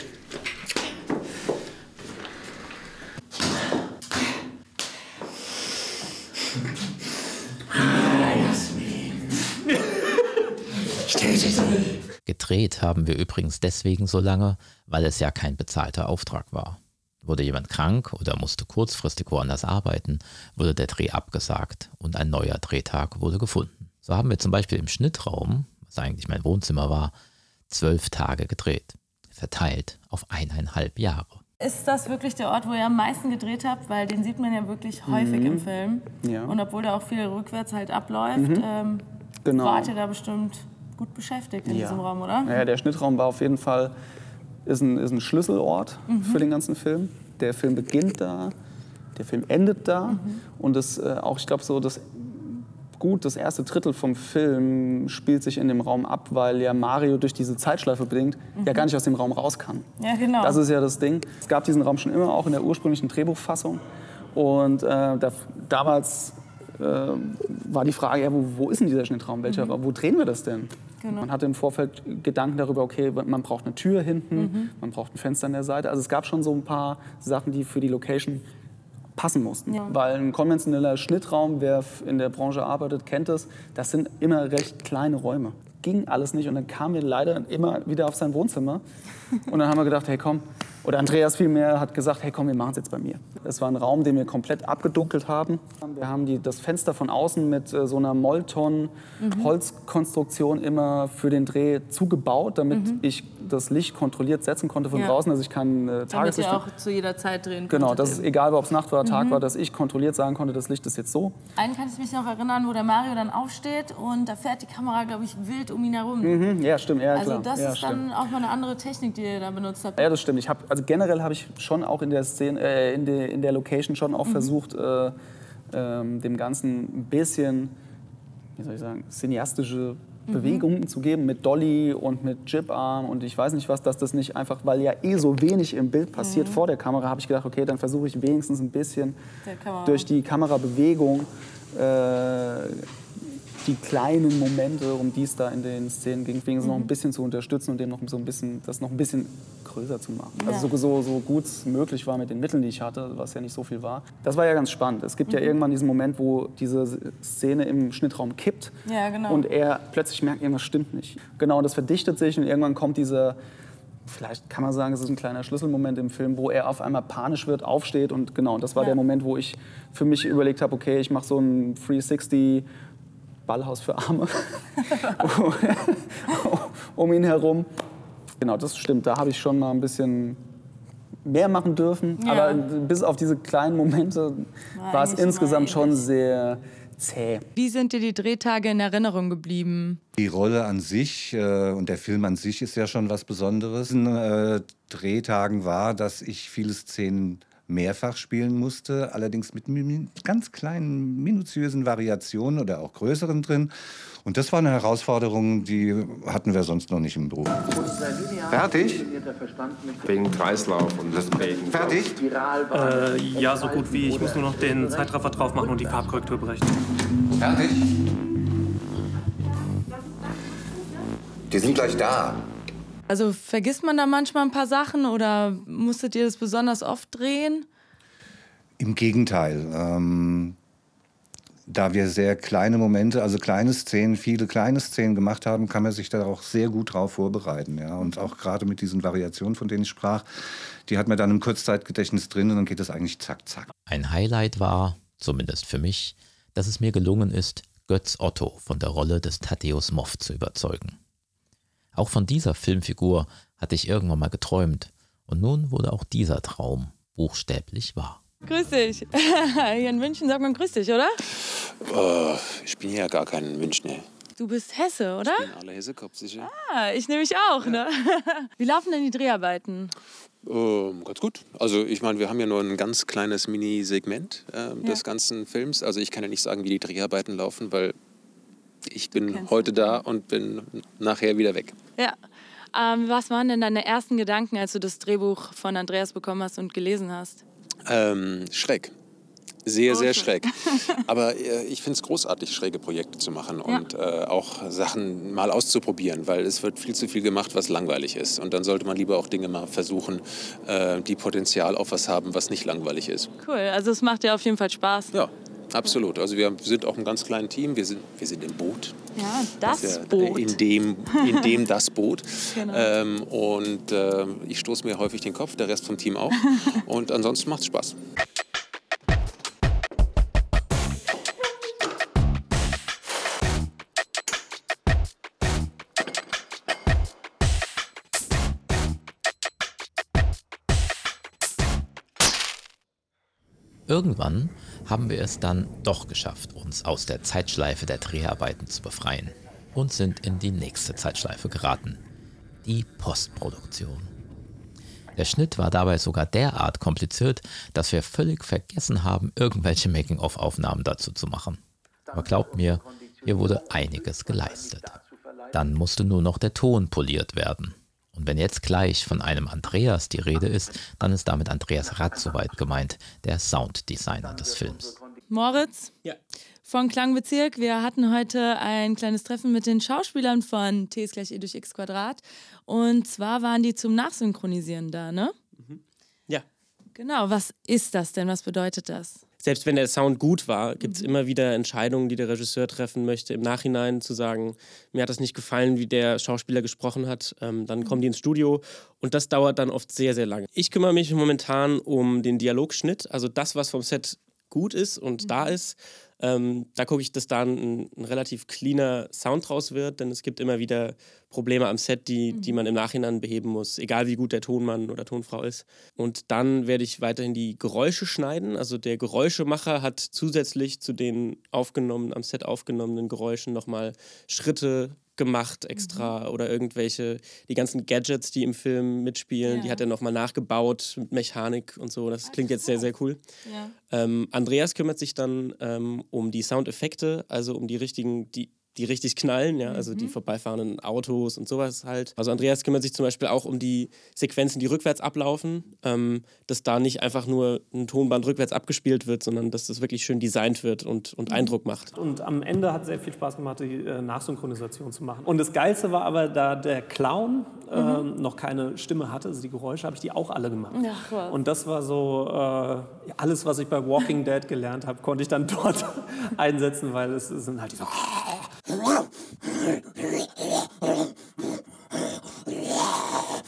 Gedreht haben wir übrigens deswegen so lange, weil es ja kein bezahlter Auftrag war. Wurde jemand krank oder musste kurzfristig woanders arbeiten, wurde der Dreh abgesagt und ein neuer Drehtag wurde gefunden. So haben wir zum Beispiel im Schnittraum, was eigentlich mein Wohnzimmer war, zwölf Tage gedreht, verteilt auf eineinhalb Jahre. Ist das wirklich der Ort, wo ihr am meisten gedreht habt? Weil den sieht man ja wirklich häufig Mhm. im Film. Ja. Und obwohl da auch viel rückwärts halt abläuft, Mhm. ähm, Genau. wart ihr da bestimmt gut beschäftigt in diesem Raum, oder? Naja, der Schnittraum war auf jeden Fall ist ein, ist ein Schlüsselort Mhm. für den ganzen Film. Der Film beginnt da, der Film endet da Mhm. und das äh, auch, ich glaube, so das gut das erste Drittel vom Film spielt sich in dem Raum ab, weil ja Mario durch diese Zeitschleife bedingt ja Mhm. gar nicht aus dem Raum raus kann. Ja, genau. Das ist ja das Ding. Es gab diesen Raum schon immer, auch in der ursprünglichen Drehbuchfassung. Und äh, da, damals äh, war die Frage, ja, wo, wo ist denn dieser Schnittraum? Welcher, Mhm. Wo drehen wir das denn? Genau. Man hatte im Vorfeld Gedanken darüber, okay, man braucht eine Tür hinten, Mhm. man braucht ein Fenster an der Seite. Also es gab schon so ein paar Sachen, die für die Location passen mussten. Ja. Weil ein konventioneller Schnittraum, wer in der Branche arbeitet, kennt es, das sind immer recht kleine Räume. Ging alles nicht und dann kamen wir leider immer wieder auf sein Wohnzimmer und dann haben wir gedacht, hey komm, oder Andreas vielmehr hat gesagt, hey komm, wir machen es jetzt bei mir. Das war ein Raum, den wir komplett abgedunkelt haben. Wir haben die, das Fenster von außen mit äh, so einer Molton-Holzkonstruktion immer für den Dreh zugebaut, damit Mhm. ich das Licht kontrolliert setzen konnte von Ja. draußen, dass ich kein äh, Damit Tageslicht... ihr auch zu jeder Zeit drehen Genau, konntet dass es egal, ob es Nacht oder Tag Mhm. war, dass ich kontrolliert sagen konnte, das Licht ist jetzt so. Einen kann ich mich noch erinnern, wo der Mario dann aufsteht und da fährt die Kamera, glaube ich, wild um ihn herum. Mhm, ja, stimmt, ja, also das ja, ist dann auch mal eine andere Technik, die ihr da benutzt habt. Ja, das stimmt. Ich hab, also generell habe ich schon auch in der Szene, äh, in, der, in der Location schon auch Mhm. versucht, äh, ähm, dem Ganzen ein bisschen, wie soll ich sagen, cineastische Mhm. Bewegungen zu geben mit Dolly und mit Jibarm und ich weiß nicht was, dass das nicht einfach, weil ja eh so wenig im Bild passiert Mhm. vor der Kamera, habe ich gedacht, okay, dann versuche ich wenigstens ein bisschen durch die Kamerabewegung äh, die kleinen Momente, um die es da in den Szenen ging, wenigstens noch ein Mhm. bisschen zu unterstützen und dem noch so ein bisschen, das noch ein bisschen größer zu machen. Ja. Also so, so, so gut es möglich war mit den Mitteln, die ich hatte, was ja nicht so viel war. Das war ja ganz spannend. Es gibt ja Mhm. irgendwann diesen Moment, wo diese Szene im Schnittraum kippt Ja, genau. und er plötzlich merkt, irgendwas stimmt nicht. Genau, und das verdichtet sich und irgendwann kommt dieser, vielleicht kann man sagen, es ist ein kleiner Schlüsselmoment im Film, wo er auf einmal panisch wird, aufsteht und genau, das war Ja. der Moment, wo ich für mich überlegt habe, okay, ich mache so ein 360 Ballhaus für Arme um ihn herum. Genau, das stimmt. Da habe ich schon mal ein bisschen mehr machen dürfen. Ja. Aber bis auf diese kleinen Momente War war es insgesamt schon sehr zäh. Wie sind dir die Drehtage in Erinnerung geblieben? Die Rolle an sich äh, und der Film an sich ist ja schon was Besonderes. In äh, Drehtagen war, dass ich viele Szenen mehrfach spielen musste, allerdings mit mi- ganz kleinen, minutiösen Variationen oder auch größeren drin. Und das war eine Herausforderung, die hatten wir sonst noch nicht im Beruf. Fertig? Wegen Kreislauf und deswegen. Fertig? Äh, ja, so gut wie. Ich muss nur noch den Zeitraffer drauf machen und die Farbkorrektur berechnen. Fertig? Die sind gleich da. Also vergisst man da manchmal ein paar Sachen oder musstet ihr das besonders oft drehen? Im Gegenteil. Ähm, da wir sehr kleine Momente, also kleine Szenen, viele kleine Szenen gemacht haben, kann man sich da auch sehr gut drauf vorbereiten. Ja? Und auch gerade mit diesen Variationen, von denen ich sprach, die hat man dann im Kurzzeitgedächtnis drin und dann geht es eigentlich zack, zack. Ein Highlight war, zumindest für mich, dass es mir gelungen ist, Götz Otto von der Rolle des Thaddeus Moff zu überzeugen. Auch von dieser Filmfigur hatte ich irgendwann mal geträumt und nun wurde auch dieser Traum buchstäblich wahr. Grüß dich. Hier in München sagt man grüß dich, oder? Äh, ich bin ja gar kein Münchner. Du bist Hesse, oder? Ich bin alle Hessekopf sicher. Ah, ich nehme mich auch, ne? Wie laufen denn die Dreharbeiten? Ähm, ganz gut. Also ich meine, wir haben ja nur ein ganz kleines Mini-Segment ähm, Ja. des ganzen Films. Also ich kann ja nicht sagen, wie die Dreharbeiten laufen, weil ich bin heute da und bin nachher wieder weg. Ja. Ähm, was waren denn deine ersten Gedanken, als du das Drehbuch von Andreas bekommen hast und gelesen hast? Ähm, schräg. Sehr, Oh, sehr schräg. Aber äh, ich finde es großartig, schräge Projekte zu machen Ja. und äh, auch Sachen mal auszuprobieren, weil es wird viel zu viel gemacht, was langweilig ist. Und dann sollte man lieber auch Dinge mal versuchen, äh, die Potenzial auf was haben, was nicht langweilig ist. Cool, also es macht dir auf jeden Fall Spaß. Ja, absolut. Also wir sind auch ein ganz kleines Team. Wir sind, wir sind im Boot. Ja, das Ja, Boot. In dem, in dem das Boot. Genau. ähm, und äh, ich stoße mir häufig den Kopf, der Rest vom Team auch. und ansonsten macht es Spaß. Irgendwann haben wir es dann doch geschafft, uns aus der Zeitschleife der Dreharbeiten zu befreien und sind in die nächste Zeitschleife geraten, die Postproduktion. Der Schnitt war dabei sogar derart kompliziert, dass wir völlig vergessen haben, irgendwelche Making-of-Aufnahmen dazu zu machen. Aber glaubt mir, hier wurde einiges geleistet. Dann musste nur noch der Ton poliert werden. Und wenn jetzt gleich von einem Andreas die Rede ist, dann ist damit Andreas Rath soweit gemeint, der Sounddesigner des Films. Moritz? Ja. Von Klangbezirk. Wir hatten heute ein kleines Treffen mit den Schauspielern von T ist gleich E durch X Quadrat. Und zwar waren die zum Nachsynchronisieren da, ne? Ja. Genau. Was ist das denn? Was bedeutet das? Selbst wenn der Sound gut war, gibt Mhm. es immer wieder Entscheidungen, die der Regisseur treffen möchte, im Nachhinein zu sagen, mir hat das nicht gefallen, wie der Schauspieler gesprochen hat. Ähm, dann kommen die ins Studio und das dauert dann oft sehr, sehr lange. Ich kümmere mich momentan um den Dialogschnitt, also das, was vom Set gut ist und da ist. Ähm, da gucke ich, dass da ein, ein relativ cleaner Sound draus wird, denn es gibt immer wieder Probleme am Set, die, die man im Nachhinein beheben muss, egal wie gut der Tonmann oder Tonfrau ist. Und dann werde ich weiterhin die Geräusche schneiden. Also der Geräuschemacher hat zusätzlich zu den aufgenommenen, am Set aufgenommenen Geräuschen nochmal Schritte gemacht extra oder irgendwelche, die ganzen Gadgets, die im Film mitspielen, die Ja. hat er nochmal nachgebaut mit Mechanik und so. Das klingt jetzt sehr, sehr cool. Ja. Ähm, Andreas kümmert sich dann ähm, um die Soundeffekte, also um die richtigen, die, die richtig knallen, ja, also die vorbeifahrenden Autos und sowas halt. Also Andreas kümmert sich zum Beispiel auch um die Sequenzen, die rückwärts ablaufen, ähm, dass da nicht einfach nur ein Tonband rückwärts abgespielt wird, sondern dass das wirklich schön designt wird und, und Eindruck macht. Und am Ende hat es sehr viel Spaß gemacht, die äh, Nachsynchronisation zu machen. Und das Geilste war aber, da der Clown ähm, noch keine Stimme hatte, also die Geräusche, habe ich die auch alle gemacht. Ach, was. Und das war so, äh, alles, was ich bei Walking Dead gelernt habe, konnte ich dann dort einsetzen, weil es, es sind halt diese...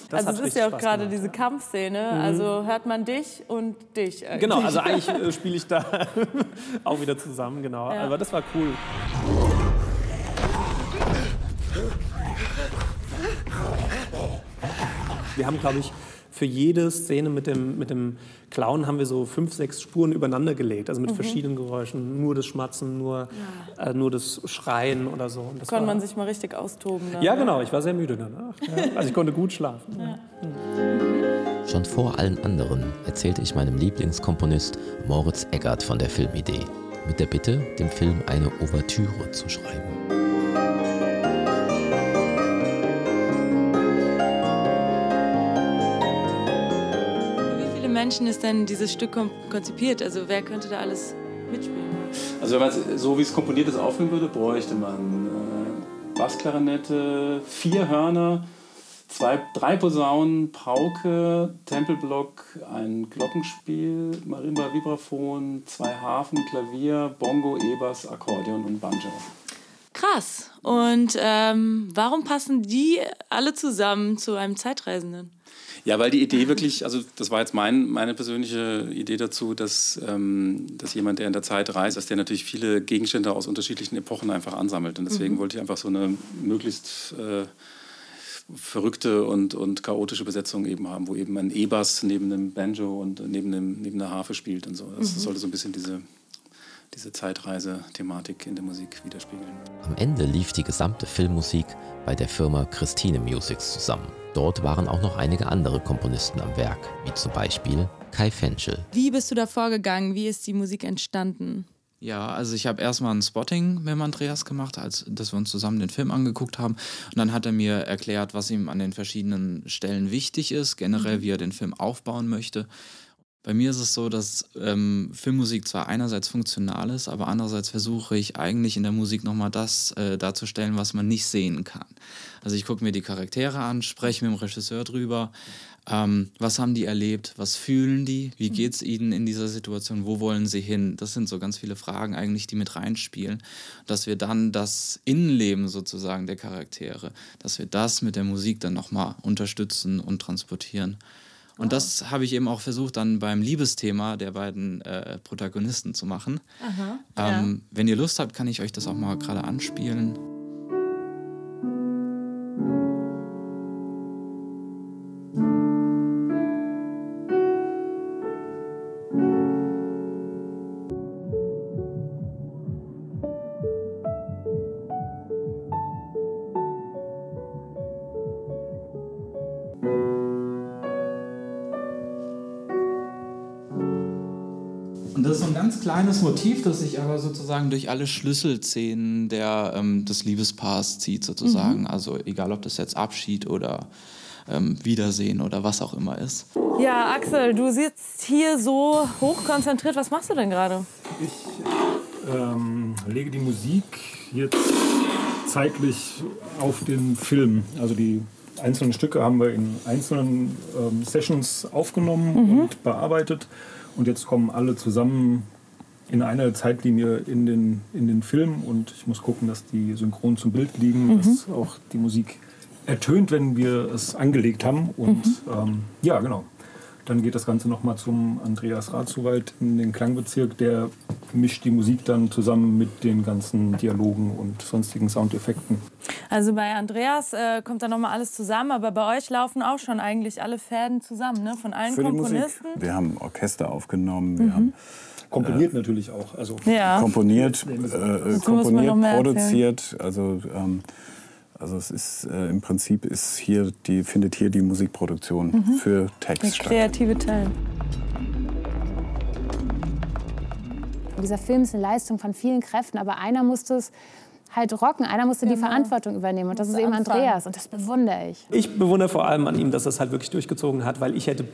Das also es ist ja auch Spaß gerade gemacht. diese Kampfszene. Mhm. Also hört man dich und dich. Eigentlich. Genau, also eigentlich äh, spiele ich da auch wieder zusammen, genau. Ja. Aber das war cool. Wir haben, glaube ich, für jede Szene mit dem, mit dem Clown haben wir so fünf, sechs Spuren übereinander gelegt. Also mit Mhm. verschiedenen Geräuschen. Nur das Schmatzen, nur, äh, nur das Schreien oder so. Und das Konnte war- man sich mal richtig austoben. Dann, ja, genau. Ich war sehr müde danach. Ja. Also ich konnte gut schlafen. Ja. Schon vor allen anderen erzählte ich meinem Lieblingskomponist Moritz Eggert von der Filmidee, mit der Bitte, dem Film eine Ouvertüre zu schreiben. Menschen ist denn dieses Stück konzipiert? Also wer könnte da alles mitspielen? Also wenn man es so wie es komponiert ist aufnehmen würde, bräuchte man äh, Bassklarinette, vier Hörner, zwei, drei Posaunen, Pauke, Tempelblock, ein Glockenspiel, Marimba, Vibraphon, zwei Harfen, Klavier, Bongo, E-Bass, Akkordeon und Banjo. Krass. Und ähm, warum passen die alle zusammen zu einem Zeitreisenden? Ja, weil die Idee wirklich, also das war jetzt mein, meine persönliche Idee dazu, dass, ähm, dass jemand, der in der Zeit reist, dass der natürlich viele Gegenstände aus unterschiedlichen Epochen einfach ansammelt. Und deswegen Mhm. wollte ich einfach so eine möglichst äh, verrückte und, und chaotische Besetzung eben haben, wo eben ein E-Bass neben einem Banjo und neben, einem, neben einer Harfe spielt und so. Das Mhm. sollte so ein bisschen diese, diese Zeitreise-Thematik in der Musik widerspiegeln. Am Ende lief die gesamte Filmmusik bei der Firma Christine Musics zusammen. Dort waren auch noch einige andere Komponisten am Werk, wie zum Beispiel Kai Fenschel. Wie bist du da vorgegangen? Wie ist die Musik entstanden? Ja, also ich habe erstmal ein Spotting mit dem Andreas gemacht, als dass wir uns zusammen den Film angeguckt haben. Und dann hat er mir erklärt, was ihm an den verschiedenen Stellen wichtig ist, generell Mhm. wie er den Film aufbauen möchte. Bei mir ist es so, dass ähm, Filmmusik zwar einerseits funktional ist, aber andererseits versuche ich eigentlich in der Musik nochmal das äh, darzustellen, was man nicht sehen kann. Also ich gucke mir die Charaktere an, spreche mit dem Regisseur drüber, ähm, was haben die erlebt, was fühlen die, wie geht es ihnen in dieser Situation, wo wollen sie hin? Das sind so ganz viele Fragen eigentlich, die mit reinspielen, dass wir dann das Innenleben sozusagen der Charaktere, dass wir das mit der Musik dann nochmal unterstützen und transportieren. Und das habe ich eben auch versucht, dann beim Liebesthema der beiden äh, Protagonisten zu machen. Ähm, Wenn ihr Lust habt, kann ich euch das auch mal gerade anspielen. Kleines Motiv, das sich aber sozusagen durch alle Schlüsselszenen der, ähm, des Liebespaars zieht, sozusagen. Mhm. Also egal, ob das jetzt Abschied oder ähm, Wiedersehen oder was auch immer ist. Ja, Axel, du sitzt hier so hochkonzentriert. Was machst du denn gerade? ähm, lege die Musik jetzt zeitlich auf den Film. Also die einzelnen Stücke haben wir in einzelnen ähm, Sessions aufgenommen Mhm. und bearbeitet. Und jetzt kommen alle zusammen in einer Zeitlinie in den, in den Film. Und ich muss gucken, dass die synchron zum Bild liegen, Mhm. dass auch die Musik ertönt, wenn wir es angelegt haben. Und Mhm. ähm, ja, genau. Dann geht das Ganze nochmal zum Andreas Ratzuwald in den Klangbezirk. Der mischt die Musik dann zusammen mit den ganzen Dialogen und sonstigen Soundeffekten. Also bei Andreas äh, kommt da nochmal alles zusammen, aber bei euch laufen auch schon eigentlich alle Fäden zusammen, ne? Von allen Für die Musik. Komponisten. Wir haben Orchester aufgenommen, wir Mhm. haben Komponiert natürlich auch. Also Ja. komponiert, äh, komponiert produziert. Also, ähm, also es ist äh, im Prinzip ist hier die, findet hier die Musikproduktion Mhm. für Der Text statt. kreative Teil. Dieser Film ist eine Leistung von vielen Kräften, aber einer musste es halt rocken, einer musste die Verantwortung übernehmen und das ist eben anfangen. Andreas und das bewundere ich. Ich bewundere vor allem an ihm, dass er es halt wirklich durchgezogen hat, weil ich hätte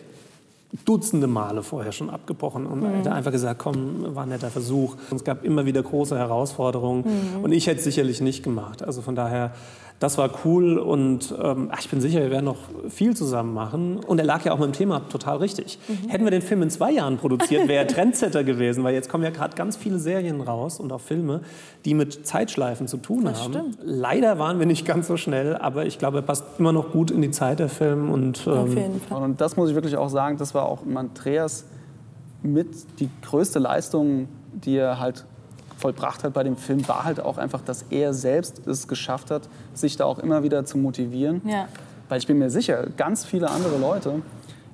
Dutzende Male vorher schon abgebrochen und Mhm. hätte einfach gesagt, komm, war ein netter Versuch. Und es gab immer wieder große Herausforderungen Mhm. und ich hätte es sicherlich nicht gemacht. Also von daher, das war cool und ähm, ach, ich bin sicher, wir werden noch viel zusammen machen. Und er lag ja auch mit dem Thema total richtig. Mhm. Hätten wir den Film in zwei Jahren produziert, wäre er Trendsetter gewesen, weil jetzt kommen ja gerade ganz viele Serien raus und auch Filme, die mit Zeitschleifen zu tun Das haben. stimmt. Leider waren wir nicht ganz so schnell, aber ich glaube, er passt immer noch gut in die Zeit der Film. Und, ähm, Und das muss ich wirklich auch sagen, das war auch Andreas mit die größte Leistung, die er halt vollbracht hat bei dem Film, war halt auch einfach, dass er selbst es geschafft hat, sich da auch immer wieder zu motivieren. Ja. Weil ich bin mir sicher, ganz viele andere Leute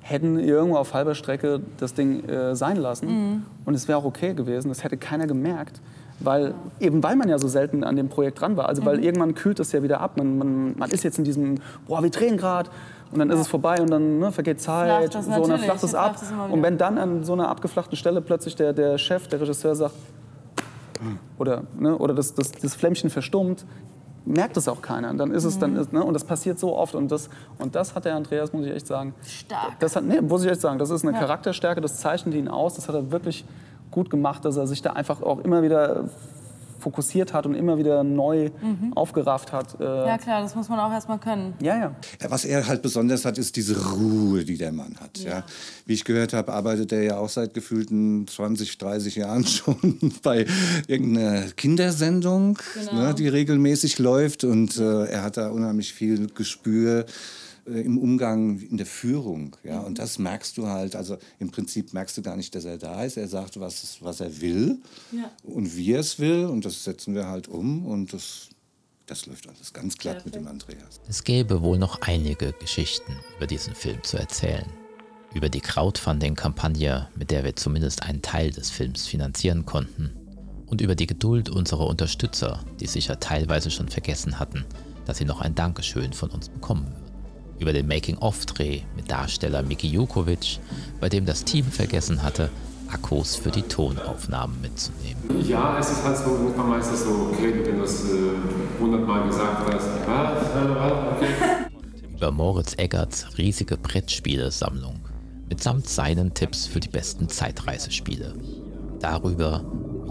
hätten irgendwo auf halber Strecke das Ding äh, sein lassen. Mhm. Und es wäre auch okay gewesen, das hätte keiner gemerkt. weil eben weil man ja so selten an dem Projekt dran war. Also weil Mhm. irgendwann kühlt es ja wieder ab. Man, man, man ist jetzt in diesem, boah, wir drehen gerade und dann ist es vorbei und dann ne, vergeht Zeit. Flacht das so, und dann flacht es ab. flacht es Und wenn dann an so einer abgeflachten Stelle plötzlich der, der Chef, der Regisseur sagt, oder, ne, oder das, das, das Flämmchen verstummt, merkt es auch keiner. Dann ist es, dann ist, ne, und das passiert so oft. Und das, und das hat der Andreas, muss ich echt sagen. Stark. Das hat, nee, muss ich echt sagen, das ist eine Ja. Charakterstärke, das zeichnet ihn aus. Das hat er wirklich gut gemacht, dass er sich da einfach auch immer wieder fokussiert hat und immer wieder neu Mhm. aufgerafft hat. Äh, Ja klar, das muss man auch erstmal können. ja, ja. Ja, Was er halt besonders hat, ist diese Ruhe, die der Mann hat. Ja. Wie ich gehört habe, arbeitet er ja auch seit gefühlten 20, 30 Jahren schon bei irgendeiner Kindersendung, Genau. ne, die regelmäßig läuft. Und äh, er hat da unheimlich viel Gespür äh, im Umgang, in der Führung. Ja. Und das merkst du halt, also im Prinzip merkst du gar nicht, dass er da ist. Er sagt, was, was er will Ja. und wie er es will. Und das setzen wir halt um. Und das, das läuft alles ganz glatt mit dem Andreas. Es gäbe wohl noch einige Geschichten über diesen Film zu erzählen. Über die Crowdfunding-Kampagne, mit der wir zumindest einen Teil des Films finanzieren konnten. Und über die Geduld unserer Unterstützer, die sicher teilweise schon vergessen hatten, dass sie noch ein Dankeschön von uns bekommen würden. Über den Making-of-Dreh mit Darsteller Miki Jukovic, bei dem das Team vergessen hatte, Akkus für die Tonaufnahmen mitzunehmen. Ja, es ist halt so, irgendwann mal ist das so, okay, wenn du das äh, hundertmal gesagt hast, äh, okay. über Moritz Eggerts riesige Brettspielesammlung mitsamt seinen Tipps für die besten Zeitreisespiele. Darüber,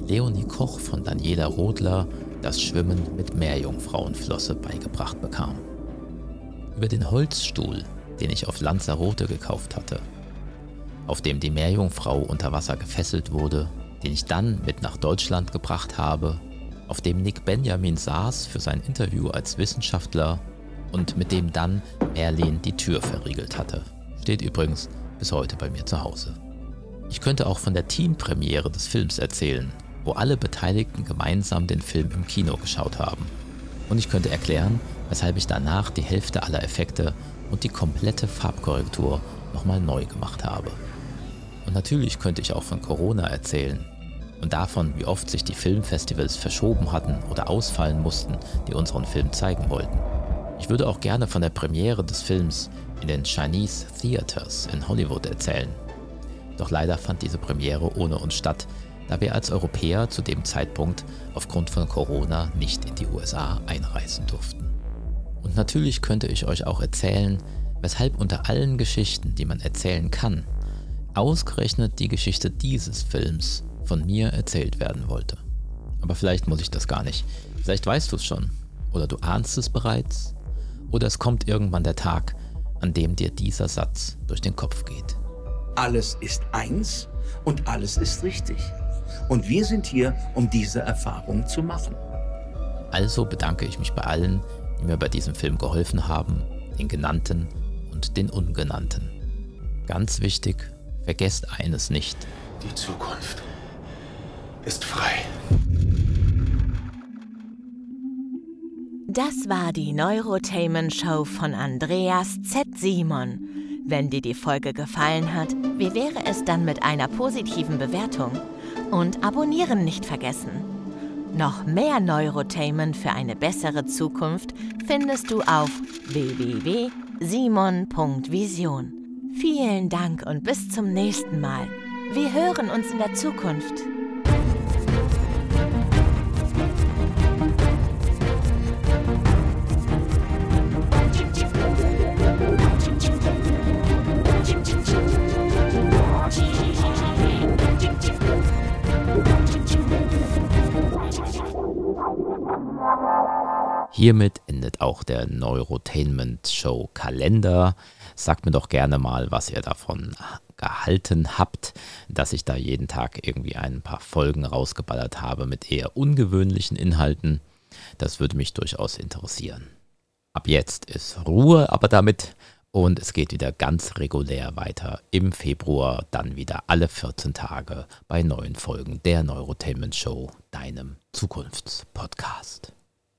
wie Leonie Koch von Daniela Rodler das Schwimmen mit Meerjungfrauenflosse beigebracht bekam. Über den Holzstuhl, den ich auf Lanzarote gekauft hatte, auf dem die Meerjungfrau unter Wasser gefesselt wurde, den ich dann mit nach Deutschland gebracht habe, auf dem Nick Benjamin saß für sein Interview als Wissenschaftler und mit dem dann Merlin die Tür verriegelt hatte. Steht übrigens bis heute bei mir zu Hause. Ich könnte auch von der Teampremiere des Films erzählen, wo alle Beteiligten gemeinsam den Film im Kino geschaut haben. Und ich könnte erklären, weshalb ich danach die Hälfte aller Effekte und die komplette Farbkorrektur nochmal neu gemacht habe. Und natürlich könnte ich auch von Corona erzählen und davon, wie oft sich die Filmfestivals verschoben hatten oder ausfallen mussten, die unseren Film zeigen wollten. Ich würde auch gerne von der Premiere des Films in den Chinese Theaters in Hollywood erzählen. Doch leider fand diese Premiere ohne uns statt, da wir als Europäer zu dem Zeitpunkt aufgrund von Corona nicht in die USA einreisen durften. Und natürlich könnte ich euch auch erzählen, weshalb unter allen Geschichten, die man erzählen kann, ausgerechnet die Geschichte dieses Films von mir erzählt werden wollte. Aber vielleicht muss ich das gar nicht. Vielleicht weißt du es schon. Oder du ahnst es bereits. Oder es kommt irgendwann der Tag, an dem dir dieser Satz durch den Kopf geht. Alles ist eins und alles ist richtig. Und wir sind hier, um diese Erfahrung zu machen. Also bedanke ich mich bei allen, mir bei diesem Film geholfen haben, den genannten und den ungenannten. Ganz wichtig, vergesst eines nicht. Die Zukunft ist frei. Das war die Neurotainment Show von Andreas Z. Simon. Wenn dir die Folge gefallen hat, wie wäre es dann mit einer positiven Bewertung? Und abonnieren nicht vergessen. Noch mehr Neurotainment für eine bessere Zukunft findest du auf www.simon.vision. Vielen Dank und bis zum nächsten Mal. Wir hören uns in der Zukunft. Hiermit endet auch der Neurotainment Show Kalender. Sagt mir doch gerne mal, was ihr davon gehalten habt, dass ich da jeden Tag irgendwie ein paar Folgen rausgeballert habe mit eher ungewöhnlichen Inhalten. Das würde mich durchaus interessieren. Ab jetzt ist Ruhe, aber damit und es geht wieder ganz regulär weiter im Februar, dann wieder alle 14 Tage bei neuen Folgen der Neurotainment Show, deinem Zukunftspodcast.